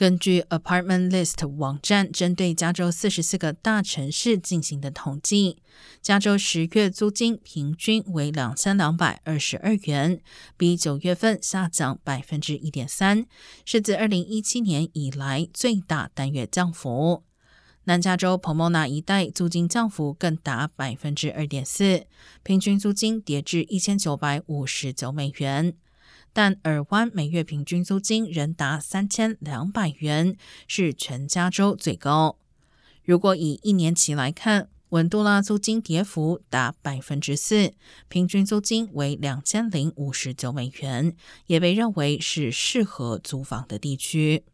根据 Apartment List 网站针对加州四十四个大城市进行的统计，加州十月租金平均为两千两百二十二元，比九月份下降百分之一点三，是自二零一七年以来最大单月降幅。南加州 Pomona 一带租金降幅更达百分之二点四，平均租金跌至一千九百五十九美元。但尔湾每月平均租金仍达三千两百元，是全加州最高。如果以一年期来看，文杜拉租金跌幅达百分之四，平均租金为两千零五十九美元，也被认为是适合租房的地区。